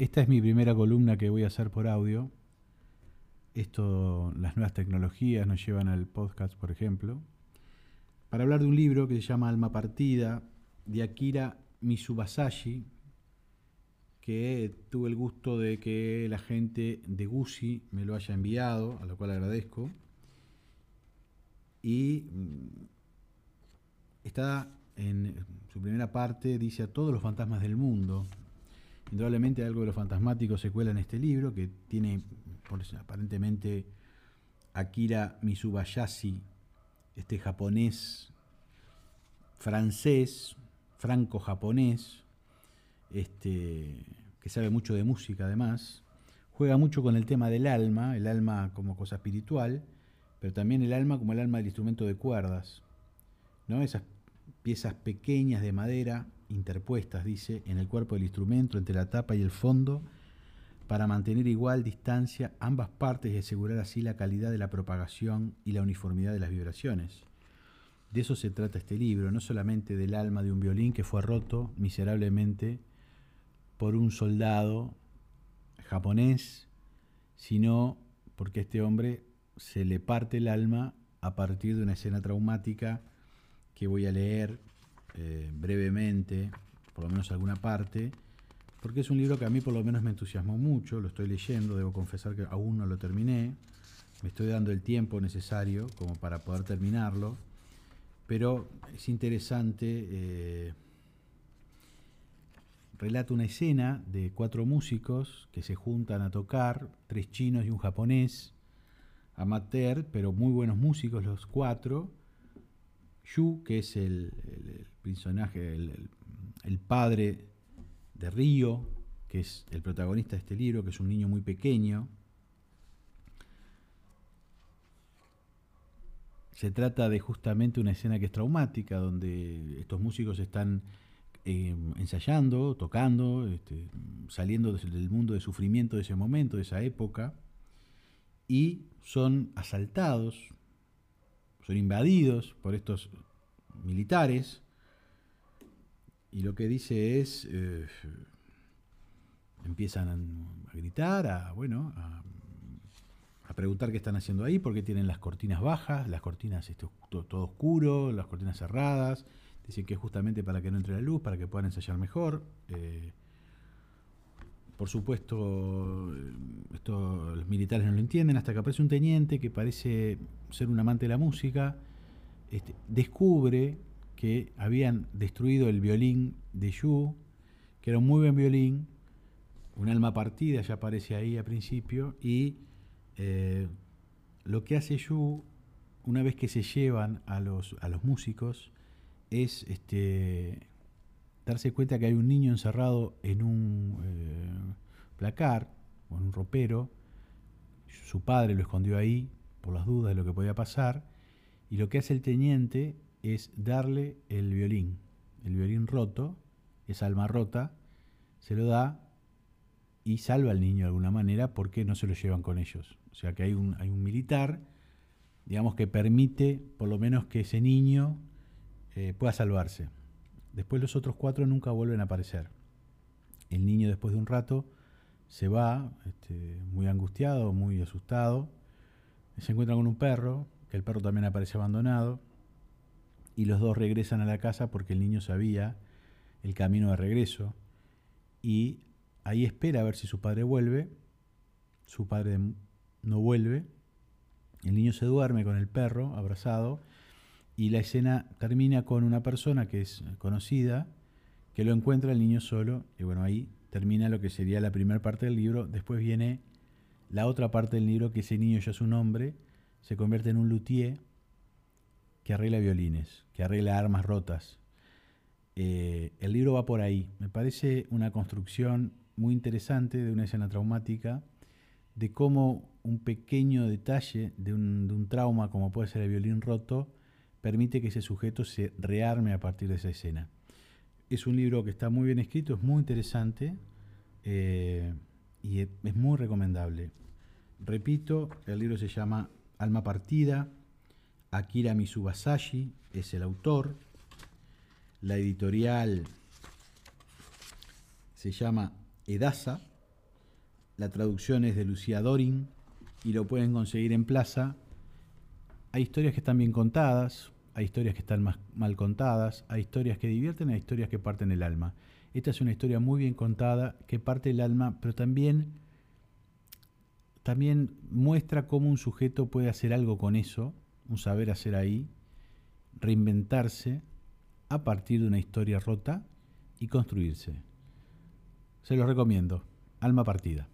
esta es mi primera columna que voy a hacer por audio. Esto, las nuevas tecnologías nos llevan al podcast, por ejemplo, para hablar de un libro que se llama Alma Partida, de Akira Mitsubasashi, que tuve el gusto de que la gente de Gucci me lo haya enviado, a lo cual agradezco. Y mm, está en su primera parte, dice a todos los fantasmas del mundo. Indudablemente algo de lo fantasmático se cuela en este libro, que tiene aparentemente Akira Mitsubayashi, este japonés, francés, franco-japonés, este, que sabe mucho de música además, juega mucho con el tema del alma, el alma como cosa espiritual, pero también el alma como el alma del instrumento de cuerdas, ¿no? esas piezas pequeñas de madera interpuestas, dice, en el cuerpo del instrumento, entre la tapa y el fondo, para mantener igual distancia ambas partes y asegurar así la calidad de la propagación y la uniformidad de las vibraciones. De eso se trata este libro, no solamente del alma de un violín que fue roto miserablemente por un soldado japonés, sino porque este hombre se le parte el alma a partir de una escena traumática que voy a leer eh, brevemente, por lo menos alguna parte, porque es un libro que a mí por lo menos me entusiasmó mucho, lo estoy leyendo, debo confesar que aún no lo terminé, me estoy dando el tiempo necesario como para poder terminarlo, pero es interesante, eh, relata una escena de cuatro músicos que se juntan a tocar, tres chinos y un japonés, amateur, pero muy buenos músicos los cuatro, Yu, que es el, personaje, el, padre de Río, que es el protagonista de este libro, que es un niño muy pequeño. Se trata de justamente una escena que es traumática, donde estos músicos están eh, ensayando, tocando, este, saliendo del mundo de sufrimiento de ese momento, de esa época, y son asaltados son invadidos por estos militares y lo que dice es, eh, empiezan a, gritar, a, bueno, a, preguntar qué están haciendo ahí, porque tienen las cortinas bajas, las cortinas esto, todo, oscuro, las cortinas cerradas, dicen que es justamente para que no entre la luz, para que puedan ensayar mejor. Eh, por supuesto, esto los militares no lo entienden hasta que aparece un teniente que parece ser un amante de la música, este, descubre que habían destruido el violín de Yu, que era un muy buen violín, un alma partida, ya aparece ahí al principio, y eh, lo que hace Yu, una vez que se llevan a los, a los músicos, es este, darse cuenta que hay un niño encerrado en un eh, placar o en un ropero. Su padre lo escondió ahí por las dudas de lo que podía pasar. Y lo que hace el teniente es darle el violín, el violín roto, esa alma rota, se lo da y salva al niño de alguna manera porque no se lo llevan con ellos. O sea que hay un, hay un militar, digamos, que permite por lo menos que ese niño eh, pueda salvarse. Después los otros cuatro nunca vuelven a aparecer. El niño después de un rato se va, este, muy angustiado, muy asustado. Se encuentra con un perro, que el perro también aparece abandonado. Y los dos regresan a la casa porque el niño sabía el camino de regreso. Y ahí espera a ver si su padre vuelve. Su padre no vuelve. El niño se duerme con el perro abrazado y la escena termina con una persona que es conocida, que lo encuentra el niño solo, y bueno, ahí termina lo que sería la primera parte del libro, después viene la otra parte del libro, que ese niño ya es un hombre, se convierte en un luthier que arregla violines, que arregla armas rotas. Eh, el libro va por ahí, me parece una construcción muy interesante de una escena traumática, de cómo un pequeño detalle de un, trauma como puede ser el violín roto, permite que ese sujeto se rearme a partir de esa escena. Es un libro que está muy bien escrito, es muy interesante eh, y es muy recomendable. Repito, el libro se llama Alma Partida, Akira Mitsubasashi es el autor, la editorial se llama Edasa, La traducción es de Lucía Dorin y lo pueden conseguir en Plaza. Hay historias que están bien contadas, hay historias que están mal contadas, hay historias que divierten, hay historias que parten el alma. Esta es una historia muy bien contada que parte el alma, pero también, también muestra cómo un sujeto puede hacer algo con eso, un saber hacer ahí, reinventarse a partir de una historia rota y construirse. Se los recomiendo. Alma partida.